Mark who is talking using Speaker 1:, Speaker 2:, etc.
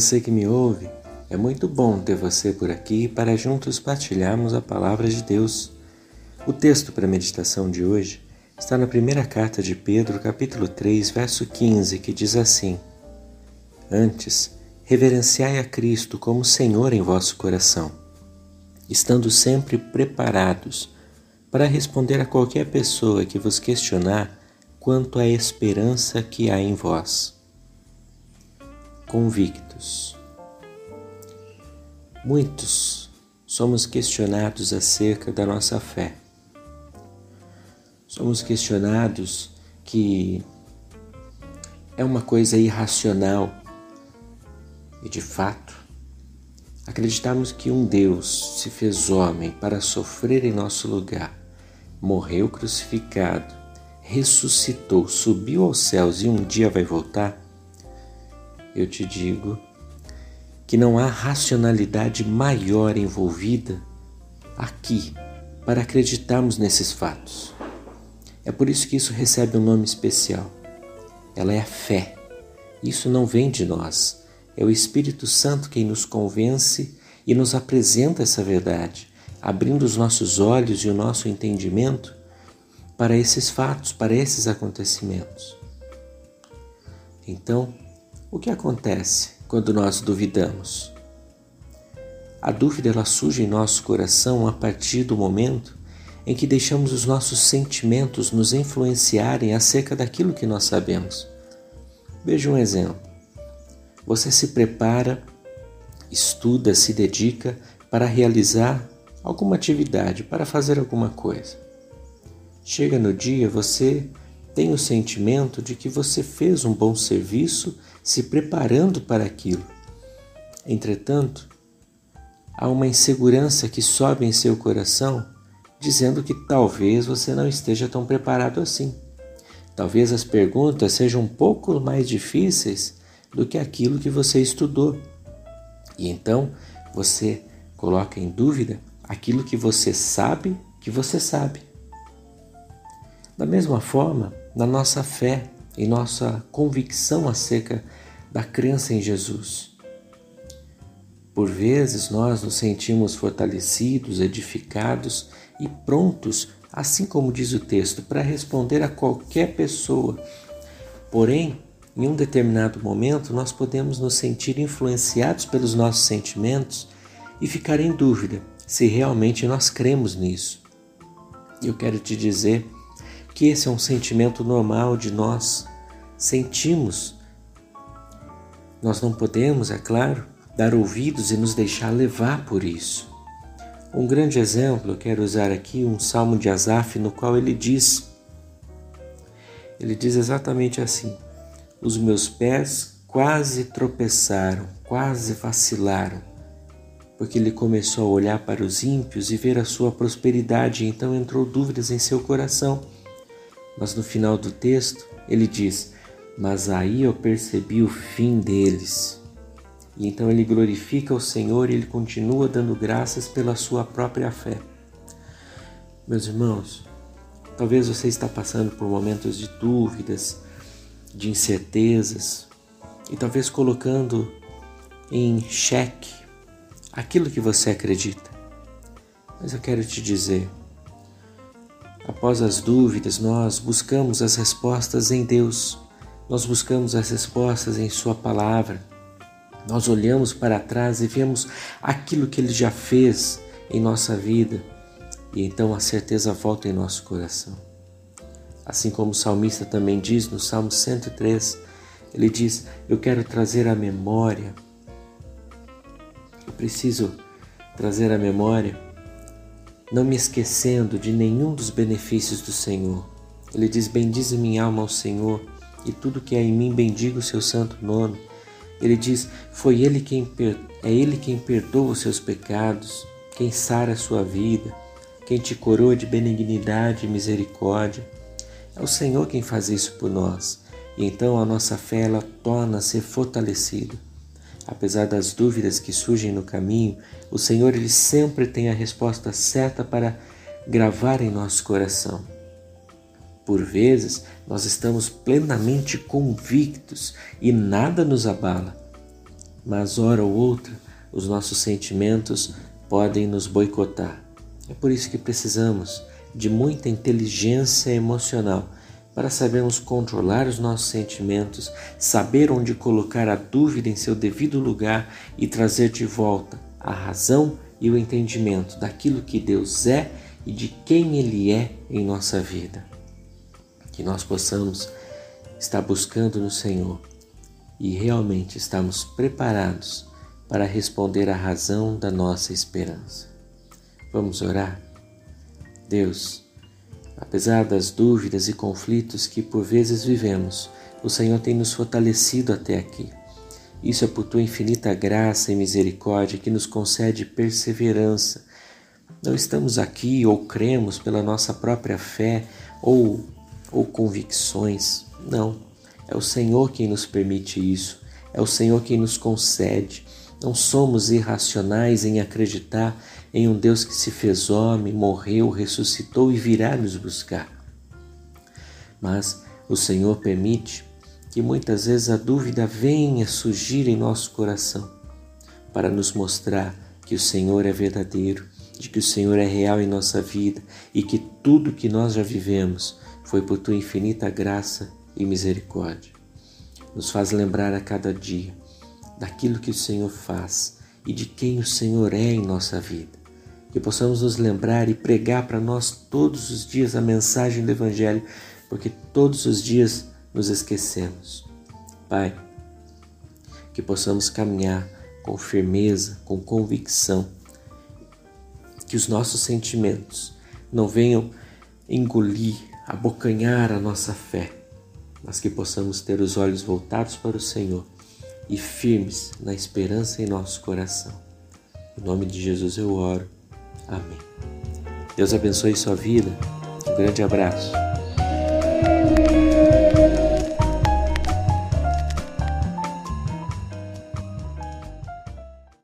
Speaker 1: você que me ouve. É muito bom ter você por aqui para juntos partilharmos a palavra de Deus. O texto para a meditação de hoje está na primeira carta de Pedro, capítulo 3, verso 15, que diz assim: Antes, reverenciai a Cristo como Senhor em vosso coração, estando sempre preparados para responder a qualquer pessoa que vos questionar quanto à esperança que há em vós convictos. Muitos somos questionados acerca da nossa fé. Somos questionados que é uma coisa irracional e de fato acreditamos que um Deus se fez homem para sofrer em nosso lugar, morreu crucificado, ressuscitou, subiu aos céus e um dia vai voltar eu te digo que não há racionalidade maior envolvida aqui para acreditarmos nesses fatos. É por isso que isso recebe um nome especial. Ela é a fé. Isso não vem de nós. É o Espírito Santo quem nos convence e nos apresenta essa verdade, abrindo os nossos olhos e o nosso entendimento para esses fatos, para esses acontecimentos. Então, o que acontece quando nós duvidamos? A dúvida ela surge em nosso coração a partir do momento em que deixamos os nossos sentimentos nos influenciarem acerca daquilo que nós sabemos. Veja um exemplo. Você se prepara, estuda, se dedica para realizar alguma atividade, para fazer alguma coisa. Chega no dia, você tem o sentimento de que você fez um bom serviço se preparando para aquilo. Entretanto, há uma insegurança que sobe em seu coração, dizendo que talvez você não esteja tão preparado assim. Talvez as perguntas sejam um pouco mais difíceis do que aquilo que você estudou. E então você coloca em dúvida aquilo que você sabe que você sabe. Da mesma forma, na nossa fé, em nossa convicção acerca da crença em Jesus. Por vezes nós nos sentimos fortalecidos, edificados e prontos, assim como diz o texto, para responder a qualquer pessoa. Porém, em um determinado momento, nós podemos nos sentir influenciados pelos nossos sentimentos e ficar em dúvida se realmente nós cremos nisso. Eu quero te dizer que esse é um sentimento normal de nós. Sentimos. Nós não podemos, é claro, dar ouvidos e nos deixar levar por isso. Um grande exemplo, eu quero usar aqui um salmo de Asaf, no qual ele diz: ele diz exatamente assim: Os meus pés quase tropeçaram, quase vacilaram, porque ele começou a olhar para os ímpios e ver a sua prosperidade, então entrou dúvidas em seu coração. Mas no final do texto ele diz: Mas aí eu percebi o fim deles. E então ele glorifica o Senhor e ele continua dando graças pela sua própria fé. Meus irmãos, talvez você está passando por momentos de dúvidas, de incertezas e talvez colocando em xeque aquilo que você acredita. Mas eu quero te dizer, Após as dúvidas, nós buscamos as respostas em Deus, nós buscamos as respostas em Sua palavra. Nós olhamos para trás e vemos aquilo que Ele já fez em nossa vida e então a certeza volta em nosso coração. Assim como o salmista também diz no Salmo 103, ele diz: Eu quero trazer à memória, eu preciso trazer à memória não me esquecendo de nenhum dos benefícios do Senhor. Ele diz: Bendize minha alma ao Senhor, e tudo que é em mim bendiga o seu santo nome. Ele diz: Foi ele quem é ele quem perdoa os seus pecados, quem sara a sua vida, quem te coroa de benignidade e misericórdia. É o Senhor quem faz isso por nós. E então a nossa fé ela torna-se fortalecida. Apesar das dúvidas que surgem no caminho, o Senhor ele sempre tem a resposta certa para gravar em nosso coração. Por vezes, nós estamos plenamente convictos e nada nos abala. mas hora ou outra os nossos sentimentos podem nos boicotar. É por isso que precisamos de muita inteligência emocional para sabermos controlar os nossos sentimentos, saber onde colocar a dúvida em seu devido lugar e trazer de volta a razão e o entendimento daquilo que Deus é e de quem Ele é em nossa vida. Que nós possamos estar buscando no Senhor e realmente estamos preparados para responder à razão da nossa esperança. Vamos orar? Deus, apesar das dúvidas e conflitos que por vezes vivemos, o Senhor tem nos fortalecido até aqui. Isso é por tua infinita graça e misericórdia que nos concede perseverança. Não estamos aqui ou cremos pela nossa própria fé ou, ou convicções. Não. É o Senhor quem nos permite isso. É o Senhor quem nos concede. Não somos irracionais em acreditar em um Deus que se fez homem, morreu, ressuscitou e virá nos buscar. Mas o Senhor permite que muitas vezes a dúvida venha surgir em nosso coração para nos mostrar que o Senhor é verdadeiro, de que o Senhor é real em nossa vida e que tudo que nós já vivemos foi por tua infinita graça e misericórdia. Nos faz lembrar a cada dia daquilo que o Senhor faz e de quem o Senhor é em nossa vida. Que possamos nos lembrar e pregar para nós todos os dias a mensagem do Evangelho, porque todos os dias nos esquecemos. Pai, que possamos caminhar com firmeza, com convicção, que os nossos sentimentos não venham engolir, abocanhar a nossa fé, mas que possamos ter os olhos voltados para o Senhor e firmes na esperança em nosso coração. Em nome de Jesus eu oro. Amém. Deus abençoe sua vida. Um grande abraço.